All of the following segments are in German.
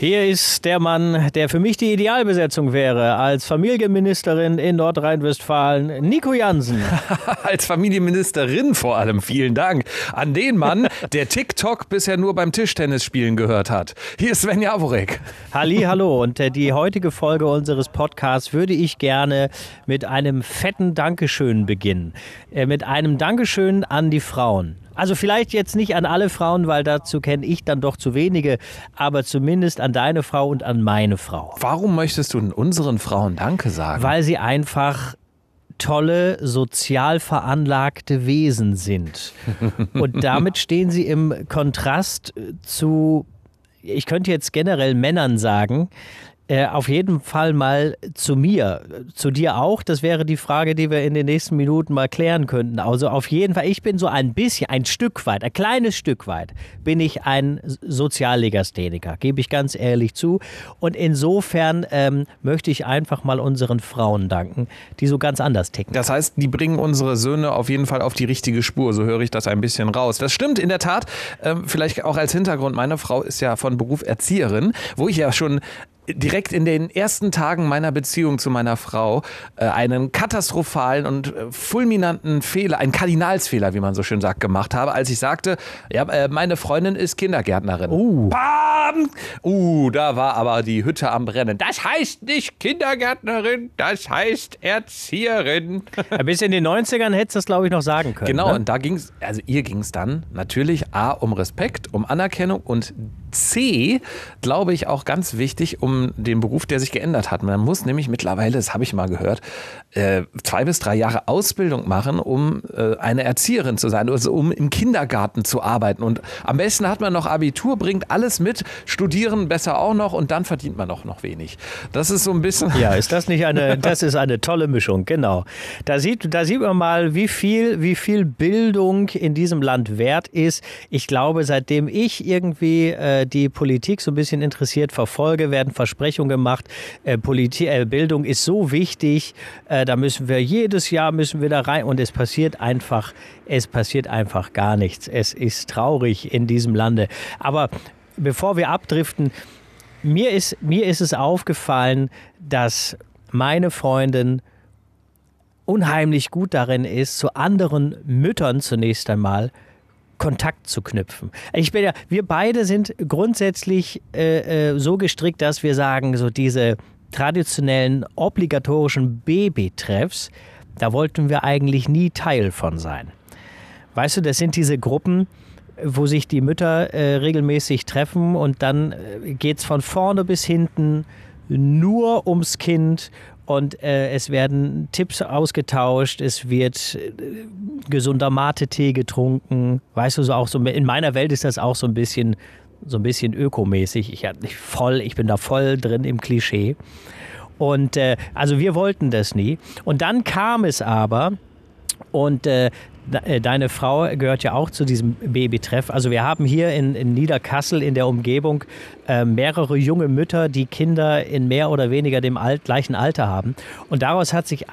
Hier ist der Mann, der für mich die Idealbesetzung wäre, als Familienministerin in Nordrhein-Westfalen, Nico Jansen. als Familienministerin vor allem, vielen Dank. An den Mann, der TikTok bisher nur beim Tischtennisspielen gehört hat. Hier ist Sven Jaworek. Halli, hallo. Und äh, die heutige Folge unseres Podcasts würde ich gerne mit einem fetten Dankeschön beginnen. Äh, mit einem Dankeschön an die Frauen. Also vielleicht jetzt nicht an alle Frauen, weil dazu kenne ich dann doch zu wenige, aber zumindest an deine Frau und an meine Frau. Warum möchtest du unseren Frauen Danke sagen? Weil sie einfach tolle, sozial veranlagte Wesen sind. Und damit stehen sie im Kontrast zu, ich könnte jetzt generell Männern sagen, äh, auf jeden Fall mal zu mir, zu dir auch. Das wäre die Frage, die wir in den nächsten Minuten mal klären könnten. Also auf jeden Fall, ich bin so ein bisschen, ein Stück weit, ein kleines Stück weit, bin ich ein Soziallegastheniker, gebe ich ganz ehrlich zu. Und insofern ähm, möchte ich einfach mal unseren Frauen danken, die so ganz anders ticken. Das heißt, die bringen unsere Söhne auf jeden Fall auf die richtige Spur. So höre ich das ein bisschen raus. Das stimmt in der Tat. Ähm, vielleicht auch als Hintergrund. Meine Frau ist ja von Beruf Erzieherin, wo ich ja schon direkt in den ersten Tagen meiner Beziehung zu meiner Frau äh, einen katastrophalen und äh, fulminanten Fehler, einen Kardinalsfehler, wie man so schön sagt, gemacht habe, als ich sagte, ja, äh, meine Freundin ist Kindergärtnerin. Uh. Bam! Uh, da war aber die Hütte am Brennen. Das heißt nicht Kindergärtnerin, das heißt Erzieherin. Ja, bis in den 90ern hättest du das, glaube ich, noch sagen können. Genau, ne? und da ging es, also ihr ging es dann natürlich A um Respekt, um Anerkennung und C, glaube ich, auch ganz wichtig, um den Beruf, der sich geändert hat. Man muss nämlich mittlerweile, das habe ich mal gehört, äh, zwei bis drei Jahre Ausbildung machen, um äh, eine Erzieherin zu sein, also um im Kindergarten zu arbeiten. Und am besten hat man noch Abitur, bringt alles mit, studieren besser auch noch und dann verdient man auch noch wenig. Das ist so ein bisschen. Ja, ist das nicht eine, das ist eine tolle Mischung, genau. Da sieht, da sieht man mal, wie viel, wie viel Bildung in diesem Land wert ist. Ich glaube, seitdem ich irgendwie äh, die Politik so ein bisschen interessiert verfolge, werden Versprechungen gemacht. Äh, Politik, äh, Bildung ist so wichtig, äh, da müssen wir jedes Jahr müssen wir da rein und es passiert einfach, es passiert einfach gar nichts. Es ist traurig in diesem Lande. Aber bevor wir abdriften, mir ist, mir ist es aufgefallen, dass meine Freundin unheimlich gut darin ist, zu anderen Müttern zunächst einmal Kontakt zu knüpfen. Ich bin ja, wir beide sind grundsätzlich äh, äh, so gestrickt, dass wir sagen, so diese traditionellen obligatorischen Babytreffs, da wollten wir eigentlich nie Teil von sein. Weißt du, das sind diese Gruppen, wo sich die Mütter äh, regelmäßig treffen und dann äh, geht es von vorne bis hinten nur ums Kind und äh, es werden Tipps ausgetauscht, es wird äh, gesunder Mate-Tee getrunken. Weißt du, so auch so in meiner Welt ist das auch so ein bisschen so ein bisschen ökomäßig. Ich, ich, voll, ich bin da voll drin im Klischee. Und äh, also wir wollten das nie. Und dann kam es aber, und äh, deine Frau gehört ja auch zu diesem Babytreff. Also wir haben hier in, in Niederkassel in der Umgebung äh, mehrere junge Mütter, die Kinder in mehr oder weniger dem alt, gleichen Alter haben. Und daraus hat sich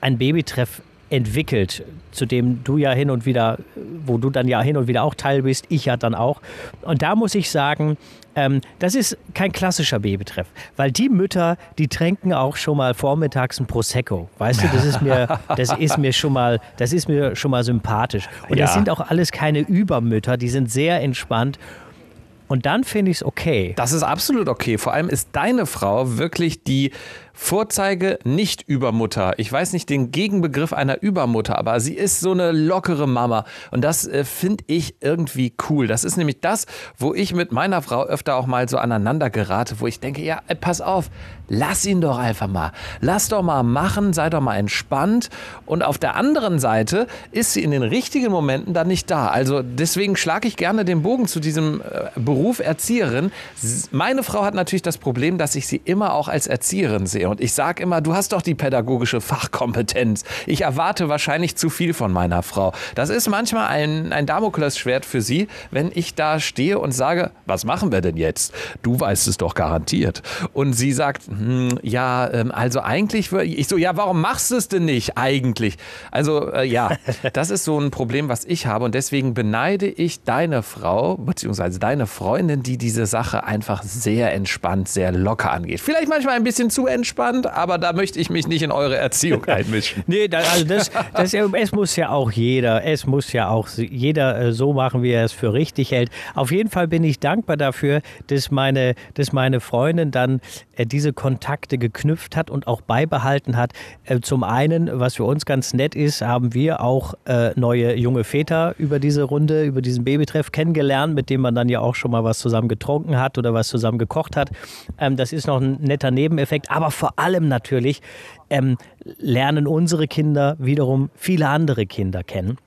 ein Babytreff entwickelt, zu dem du ja hin und wieder, wo du dann ja hin und wieder auch Teil bist, ich ja dann auch. Und da muss ich sagen, ähm, das ist kein klassischer Babytreff, weil die Mütter, die tränken auch schon mal vormittags ein Prosecco. Weißt du, das ist mir, das ist mir schon mal, das ist mir schon mal sympathisch. Und ja. das sind auch alles keine Übermütter, die sind sehr entspannt. Und dann finde ich es okay. Das ist absolut okay. Vor allem ist deine Frau wirklich die Vorzeige nicht Übermutter. Ich weiß nicht den Gegenbegriff einer Übermutter, aber sie ist so eine lockere Mama. Und das äh, finde ich irgendwie cool. Das ist nämlich das, wo ich mit meiner Frau öfter auch mal so aneinander gerate, wo ich denke, ja, äh, pass auf, lass ihn doch einfach mal. Lass doch mal machen, sei doch mal entspannt. Und auf der anderen Seite ist sie in den richtigen Momenten dann nicht da. Also deswegen schlage ich gerne den Bogen zu diesem äh, Beruf Erzieherin. Meine Frau hat natürlich das Problem, dass ich sie immer auch als Erzieherin sehe er. Und ich sage immer, du hast doch die pädagogische Fachkompetenz. Ich erwarte wahrscheinlich zu viel von meiner Frau. Das ist manchmal ein, ein Damoklesschwert für sie, wenn ich da stehe und sage, was machen wir denn jetzt? Du weißt es doch garantiert. Und sie sagt, hm, ja, ähm, also eigentlich, ich so, ja, warum machst du es denn nicht eigentlich? Also äh, ja, das ist so ein Problem, was ich habe und deswegen beneide ich deine Frau, beziehungsweise deine Freundin, die diese Sache einfach sehr entspannt, sehr locker angeht. Vielleicht manchmal ein bisschen zu entspannt, aber da möchte ich mich nicht in eure Erziehung einmischen. nee, da, also das, das, es muss ja auch jeder, es muss ja auch jeder äh, so machen, wie er es für richtig hält. Auf jeden Fall bin ich dankbar dafür, dass meine, dass meine Freundin dann äh, diese Kontakte geknüpft hat und auch beibehalten hat. Äh, zum einen, was für uns ganz nett ist, haben wir auch neue junge Väter über diese Runde, über diesen Babytreff kennengelernt, mit dem man dann ja auch schon mal was zusammen getrunken hat oder was zusammen gekocht hat. Ähm, das ist noch ein netter Nebeneffekt, aber vor allem natürlich ähm, lernen unsere Kinder wiederum viele andere Kinder kennen.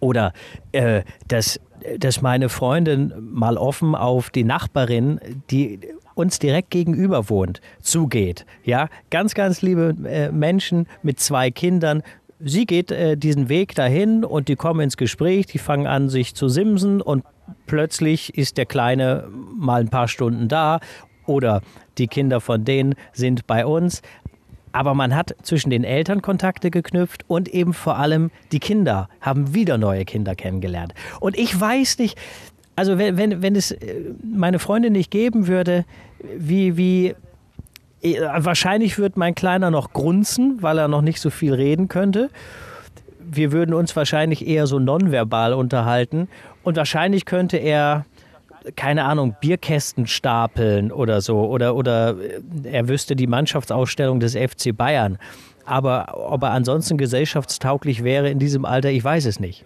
Oder äh, dass, dass meine Freundin mal offen auf die Nachbarin, die uns direkt gegenüber wohnt, zugeht. Ja, ganz, ganz liebe äh, Menschen mit zwei Kindern. Sie geht äh, diesen Weg dahin und die kommen ins Gespräch, die fangen an, sich zu simsen und plötzlich ist der Kleine mal ein paar Stunden da oder die Kinder von denen sind bei uns. Aber man hat zwischen den Eltern Kontakte geknüpft und eben vor allem die Kinder haben wieder neue Kinder kennengelernt. Und ich weiß nicht, also wenn, wenn, wenn es äh, meine Freundin nicht geben würde, wie, wie äh, wahrscheinlich wird mein Kleiner noch grunzen, weil er noch nicht so viel reden könnte. Wir würden uns wahrscheinlich eher so nonverbal unterhalten und wahrscheinlich könnte er keine Ahnung, Bierkästen stapeln oder so. Oder, oder äh, er wüsste die Mannschaftsausstellung des FC Bayern. Aber ob er ansonsten gesellschaftstauglich wäre in diesem Alter, ich weiß es nicht.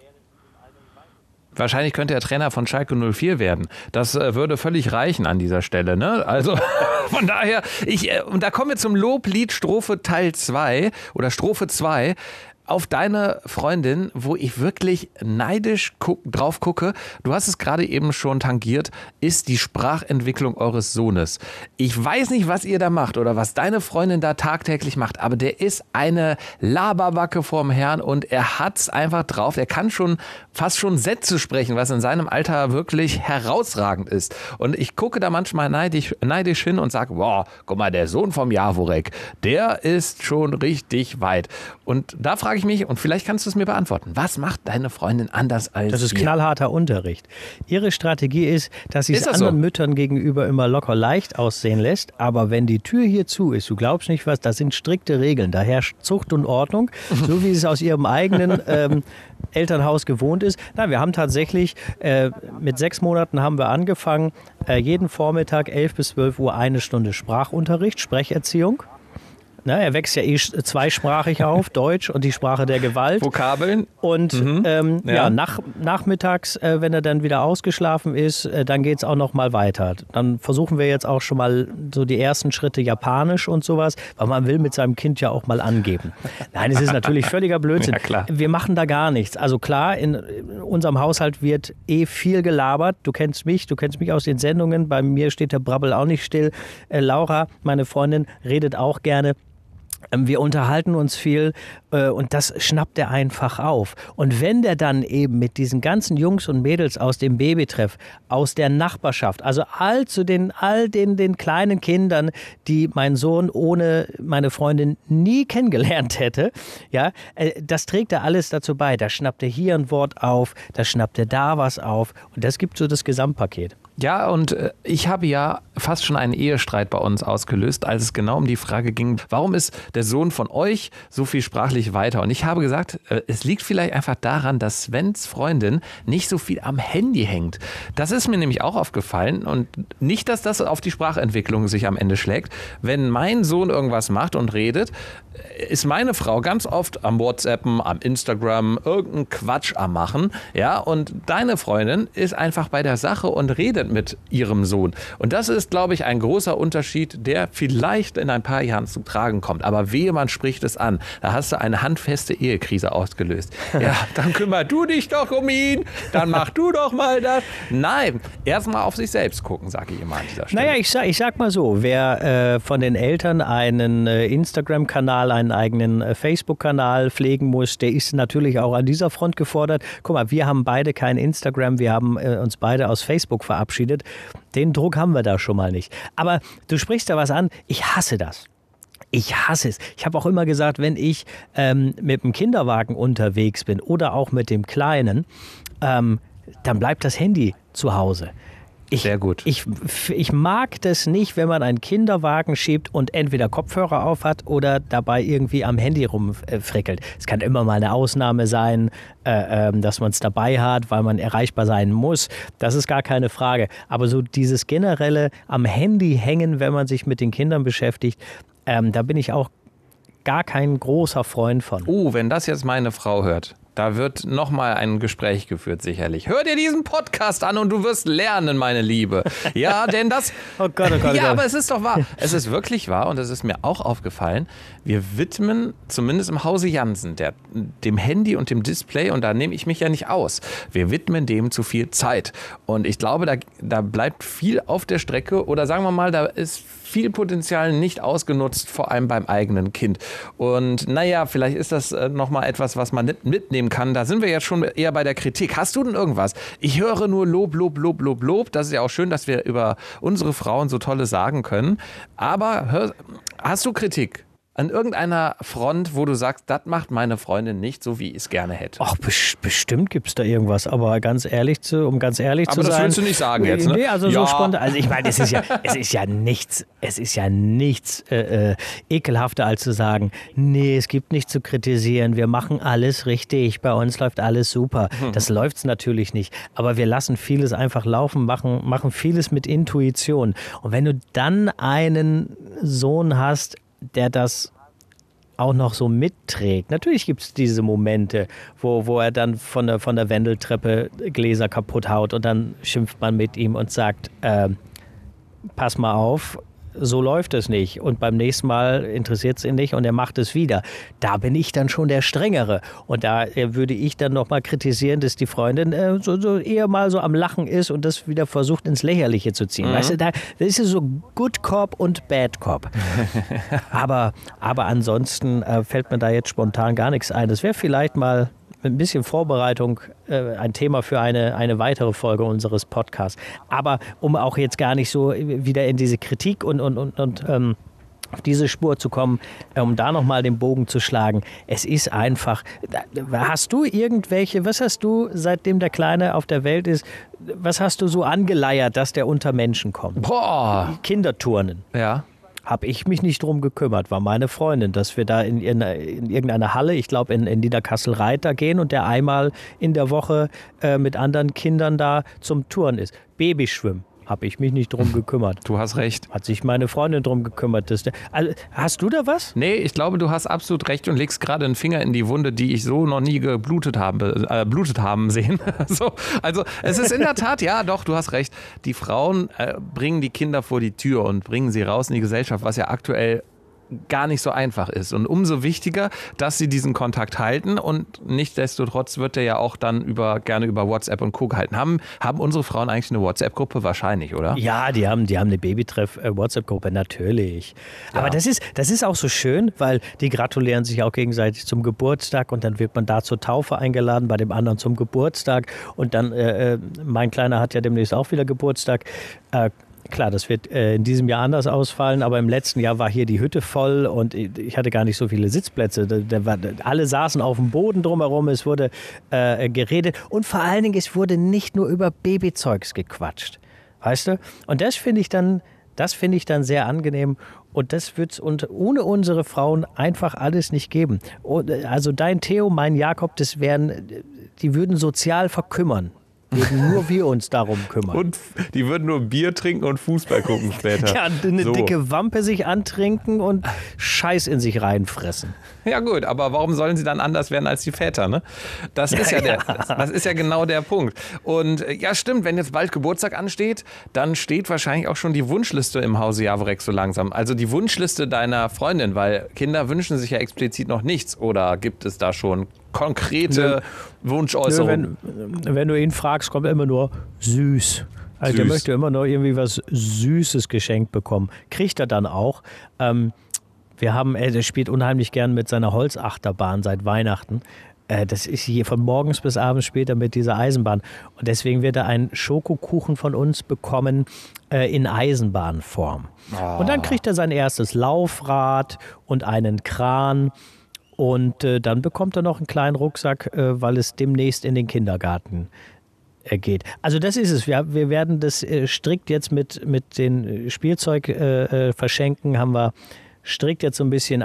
Wahrscheinlich könnte er Trainer von Schalke 04 werden. Das äh, würde völlig reichen an dieser Stelle. Ne? Also von daher, ich, äh, und da kommen wir zum Loblied Strophe Teil 2 oder Strophe 2 auf deine Freundin, wo ich wirklich neidisch guck, drauf gucke. Du hast es gerade eben schon tangiert, ist die Sprachentwicklung eures Sohnes. Ich weiß nicht, was ihr da macht oder was deine Freundin da tagtäglich macht, aber der ist eine Laberbacke vorm Herrn und er hat's einfach drauf. Er kann schon fast schon Sätze sprechen, was in seinem Alter wirklich herausragend ist. Und ich gucke da manchmal neidisch, neidisch hin und sage, wow, guck mal, der Sohn vom Jaworek, der ist schon richtig weit. Und da frage ich mich, und vielleicht kannst du es mir beantworten, was macht deine Freundin anders als Das ist ihr? knallharter Unterricht. Ihre Strategie ist, dass sie es anderen so? Müttern gegenüber immer locker leicht aussehen lässt, aber wenn die Tür hier zu ist, du glaubst nicht was, das sind strikte Regeln, da herrscht Zucht und Ordnung, so wie es aus ihrem eigenen ähm, Elternhaus gewohnt ist. Nein, wir haben tatsächlich äh, mit sechs Monaten haben wir angefangen, äh, jeden Vormittag 11 bis 12 Uhr eine Stunde Sprachunterricht, Sprecherziehung. Ne, er wächst ja eh zweisprachig auf, Deutsch und die Sprache der Gewalt. Vokabeln. Und mhm. ähm, ja. ja. nach, nachmittags, äh, wenn er dann wieder ausgeschlafen ist, äh, dann geht es auch noch mal weiter. Dann versuchen wir jetzt auch schon mal so die ersten Schritte Japanisch und sowas, weil man will mit seinem Kind ja auch mal angeben. Nein, es ist natürlich völliger Blödsinn. Ja, klar. Wir machen da gar nichts. Also klar, in, in unserem Haushalt wird eh viel gelabert. Du kennst mich, du kennst mich aus den Sendungen. Bei mir steht der Brabbel auch nicht still. Äh, Laura, meine Freundin, redet auch gerne. Ähm, wir unterhalten uns viel äh, und das schnappt er einfach auf. Und wenn der dann eben mit diesen ganzen Jungs und Mädels aus dem Babytreff, aus der Nachbarschaft, also all zu den, all den, den kleinen Kindern, die mein Sohn ohne meine Freundin nie kennengelernt hätte, ja, äh, das trägt er alles dazu bei. Da schnappt er hier ein Wort auf, da schnappt er da was auf und das gibt so das Gesamtpaket. Ja, und äh, ich habe ja fast schon einen Ehestreit bei uns ausgelöst, als es genau um die Frage ging, warum ist der Sohn von euch so viel sprachlich weiter? Und ich habe gesagt, äh, es liegt vielleicht einfach daran, dass Svens Freundin nicht so viel am Handy hängt. Das ist mir nämlich auch aufgefallen und nicht, dass das auf die Sprachentwicklung sich am Ende schlägt. Wenn mein Sohn irgendwas macht und redet, äh, ist meine Frau ganz oft am WhatsAppen, am Instagram, irgendeinen Quatsch am machen, ja, und deine Freundin ist einfach bei der Sache und redet Content mit ihrem Sohn. Und das ist, glaube ich, ein großer Unterschied, der vielleicht in ein paar Jahren zum Tragen kommt. Aber wehe, man spricht es an. Da hast du eine handfeste Ehekrise ausgelöst. Ja, dann kümmer du dich doch um ihn, dann mach du doch mal das. Nein, erstmal auf sich selbst gucken, sage ich immer an dieser Stelle. Naja, ich sag, ich sag mal so, wer äh, von den Eltern einen äh, Instagram-Kanal, einen eigenen äh, Facebook-Kanal pflegen muss, der ist natürlich auch an dieser Front gefordert. Guck mal, wir haben beide kein Instagram, wir haben äh, uns beide aus Facebook verabschiedet. Den Druck haben wir da schon mal nicht. Aber du sprichst da was an, ich hasse das. Ich hasse es. Ich habe auch immer gesagt, wenn ich ähm, mit dem Kinderwagen unterwegs bin oder auch mit dem Kleinen, ähm, dann bleibt das Handy zu Hause. Ich, Sehr gut. Ich, ich mag das nicht, wenn man einen Kinderwagen schiebt und entweder Kopfhörer auf hat oder dabei irgendwie am Handy rumfrickelt. Es kann immer mal eine Ausnahme sein, äh, äh, dass man es dabei hat, weil man erreichbar sein muss. Das ist gar keine Frage. Aber so dieses generelle am Handy hängen, wenn man sich mit den Kindern beschäftigt, ähm, da bin ich auch gar kein großer Freund von. Oh, wenn das jetzt meine Frau hört. Da wird nochmal ein Gespräch geführt, sicherlich. Hör dir diesen Podcast an und du wirst lernen, meine Liebe. Ja, denn das. oh Gott, oh Gott. Ja, oh Gott. aber es ist doch wahr. Es ist wirklich wahr und es ist mir auch aufgefallen. Wir widmen, zumindest im Hause Jansen, der, dem Handy und dem Display, und da nehme ich mich ja nicht aus, wir widmen dem zu viel Zeit. Und ich glaube, da, da bleibt viel auf der Strecke oder sagen wir mal, da ist viel Potenzial nicht ausgenutzt, vor allem beim eigenen Kind. Und naja, vielleicht ist das äh, nochmal etwas, was man mitnehmen kann. Da sind wir jetzt schon eher bei der Kritik. Hast du denn irgendwas? Ich höre nur Lob, Lob, Lob, Lob, Lob. Das ist ja auch schön, dass wir über unsere Frauen so tolle sagen können. Aber hör, hast du Kritik? An irgendeiner Front, wo du sagst, das macht meine Freundin nicht so, wie ich es gerne hätte. Ach, bes bestimmt gibt es da irgendwas, aber ganz ehrlich zu, um ganz ehrlich Aber zu das sein. willst du nicht sagen jetzt, ne? Nee, also Ja. so spontan. Also ich meine, es ist ja, es ist ja nichts, es ist ja nichts äh, äh, ekelhafter als zu sagen, nee, es gibt nichts zu kritisieren, wir machen alles richtig, bei uns läuft alles super. Mhm. Das läuft es natürlich nicht. Aber wir lassen vieles einfach laufen, machen, machen vieles mit Intuition. Und wenn du dann einen Sohn hast, der das auch noch so mitträgt. Natürlich gibt es diese Momente, wo, wo er dann von der, von der Wendeltreppe Gläser kaputt haut und dann schimpft man mit ihm und sagt, ähm, pass mal auf, so läuft es nicht. Und beim nächsten Mal interessiert es ihn nicht und er macht es wieder. Da bin ich dann schon der Strengere. Und da äh, würde ich dann nochmal kritisieren, dass die Freundin äh, so, so eher mal so am Lachen ist und das wieder versucht ins Lächerliche zu ziehen. Weißt du, da, das ist so Good Cop und Bad Cop. aber, aber ansonsten äh, fällt mir da jetzt spontan gar nichts ein. Das wäre vielleicht mal mit ein bisschen Vorbereitung äh, ein Thema für eine, eine weitere Folge unseres Podcasts. Aber um auch jetzt gar nicht so wieder in diese Kritik und, und, und, und ähm, auf diese Spur zu kommen, äh, um da nochmal den Bogen zu schlagen. Es ist einfach. Hast du irgendwelche, was hast du, seitdem der Kleine auf der Welt ist, was hast du so angeleiert, dass der unter Menschen kommt? Boah. Kinderturnen. Ja. Habe ich mich nicht drum gekümmert, war meine Freundin, dass wir da in, in, in irgendeine Halle, ich glaube in, in Niederkassel-Reiter gehen und der einmal in der Woche äh, mit anderen Kindern da zum Touren ist. Babyschwimmen, habe ich mich nicht drum gekümmert. Du hast recht. Hat sich meine Freundin drum gekümmert. Dass der, also, hast du da was? Nee, ich glaube, du hast absolut recht und legst gerade einen Finger in die Wunde, die ich so noch nie geblutet habe, äh, blutet haben sehen. so, also es ist in der Tat, ja, doch, du hast recht. Die Frauen äh, bringen die Kinder vor die Tür und bringen sie raus in die Gesellschaft, was ja aktuell gar nicht so einfach ist. Und umso wichtiger, dass sie diesen Kontakt halten und nichtsdestotrotz wird der ja auch dann über, gerne über WhatsApp und Co. gehalten. Haben, haben unsere Frauen eigentlich eine WhatsApp-Gruppe? Wahrscheinlich, oder? Ja, die haben, die haben eine Babytreff-WhatsApp-Gruppe, natürlich. Aber das ist, das ist auch so schön, weil die gratulieren sich auch gegenseitig zum Geburtstag und dann wird man da zur Taufe eingeladen, bei dem anderen zum Geburtstag. Und dann, äh, äh, mein Kleiner hat ja demnächst auch wieder Geburtstag. Äh, Klar, das wird äh, in diesem Jahr anders ausfallen, aber im letzten Jahr war hier die Hütte voll und ich hatte gar nicht so viele Sitzplätze. Da, da war, alle saßen auf dem Boden drumherum, es wurde äh, geredet und vor allen Dingen, es wurde nicht nur über Babyzeugs gequatscht. Weißt du? Und das finde ich dann, das finde ich dann sehr angenehm. Und das wird es ohne unsere Frauen einfach alles nicht geben. Äh, Also dein Theo, mein Jakob, das wären, die würden sozial verkümmern. Würden nur wir uns darum kümmern. Und die würden nur Bier trinken und Fußball gucken später. ja, eine So. dicke Wampe sich antrinken und Scheiß in sich reinfressen. Ja gut, aber warum sollen sie dann anders werden als die Väter, ne? Das ist ja, der, das, das ist ja genau der Punkt. Und äh, ja, stimmt, wenn jetzt bald Geburtstag ansteht, dann steht wahrscheinlich auch schon die Wunschliste im Hause Javorek so langsam. Also die Wunschliste deiner Freundin, weil Kinder wünschen sich ja explizit noch nichts. Oder gibt es da schon konkrete Nö, Wunschäußerungen? wenn, wenn du ihn fragst, kommt immer nur süß. Also der Süß. möchte immer nur irgendwie was Süßes geschenkt bekommen. Kriegt er dann auch. Ähm, wir haben, er der spielt unheimlich gern mit seiner Holzachterbahn seit Weihnachten. Äh, das ist hier von morgens bis abends später mit dieser Eisenbahn. Und deswegen wird er einen Schokokuchen von uns bekommen äh, in Eisenbahnform. Und dann kriegt er sein erstes Laufrad und einen Kran. Und äh, dann bekommt er noch einen kleinen Rucksack, äh, weil es demnächst in den Kindergarten äh, geht. Also das ist es. Wir, wir werden das äh, strikt jetzt mit, mit den Spielzeug äh, äh, verschenken, haben wir strikt jetzt so ein bisschen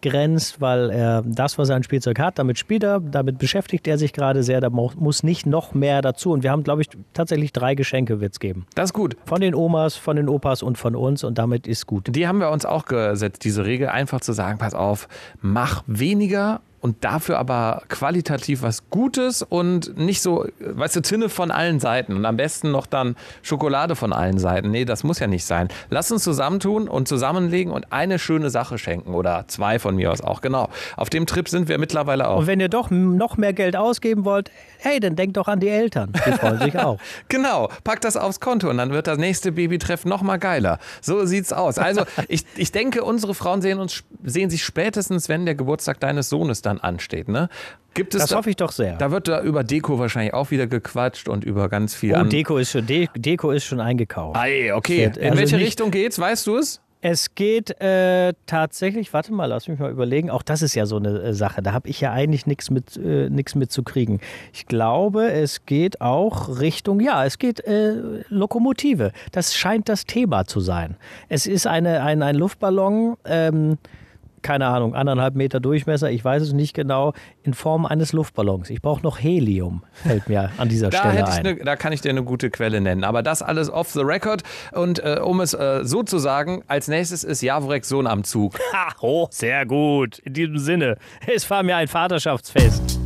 eingegrenzt, weil er das, was er an Spielzeug hat, damit spielt er, damit beschäftigt er sich gerade sehr, da muss nicht noch mehr dazu. Und wir haben, glaube ich, tatsächlich drei Geschenke wird es geben. Das ist gut. Von den Omas, von den Opas und von uns und damit ist gut. Die haben wir uns auch gesetzt, diese Regel, einfach zu sagen, pass auf, mach weniger und dafür aber qualitativ was Gutes und nicht so, weißt du, Zinne von allen Seiten und am besten noch dann Schokolade von allen Seiten. Nee, das muss ja nicht sein. Lass uns zusammentun und zusammenlegen und eine schöne Sache schenken oder zwei von mir aus auch, genau. Auf dem Trip sind wir mittlerweile auch. Und wenn ihr doch noch mehr Geld ausgeben wollt, hey, dann denkt doch an die Eltern. Die freuen sich auch. Genau, pack das aufs Konto und dann wird das nächste Babytreff noch mal geiler. So sieht's aus. Also ich, ich denke, unsere Frauen sehen, uns, sehen sich spätestens, wenn der Geburtstag deines Sohnes dann ansteht. Ne? Gibt es Das da, hoffe ich doch sehr. Da wird da über Deko wahrscheinlich auch wieder gequatscht und über ganz viel Oh. Deko ist schon, De Deko ist schon eingekauft. Ei, okay. Also In welche Richtung geht's? Weißt du es? Es geht äh, tatsächlich, warte mal, lass mich mal überlegen. Auch das ist ja so eine äh, Sache. Da habe ich ja eigentlich nichts mit, äh, mit zu kriegen. Ich glaube, es geht auch Richtung, ja, es geht äh, Lokomotive. Das scheint das Thema zu sein. Es ist eine, ein, ein Luftballon. Ähm, keine Ahnung, anderthalb Meter Durchmesser, ich weiß es nicht genau, in Form eines Luftballons. Ich brauche noch Helium, fällt mir an dieser Da, Stelle ein. ne, da kann ich dir eine gute Quelle nennen. Aber das alles off the record. Und äh, um es äh, so zu sagen, als nächstes ist Javoreks Sohn am Zug. Ha, oh, sehr gut. In diesem Sinne, es war mir ein Vaterschaftsfest.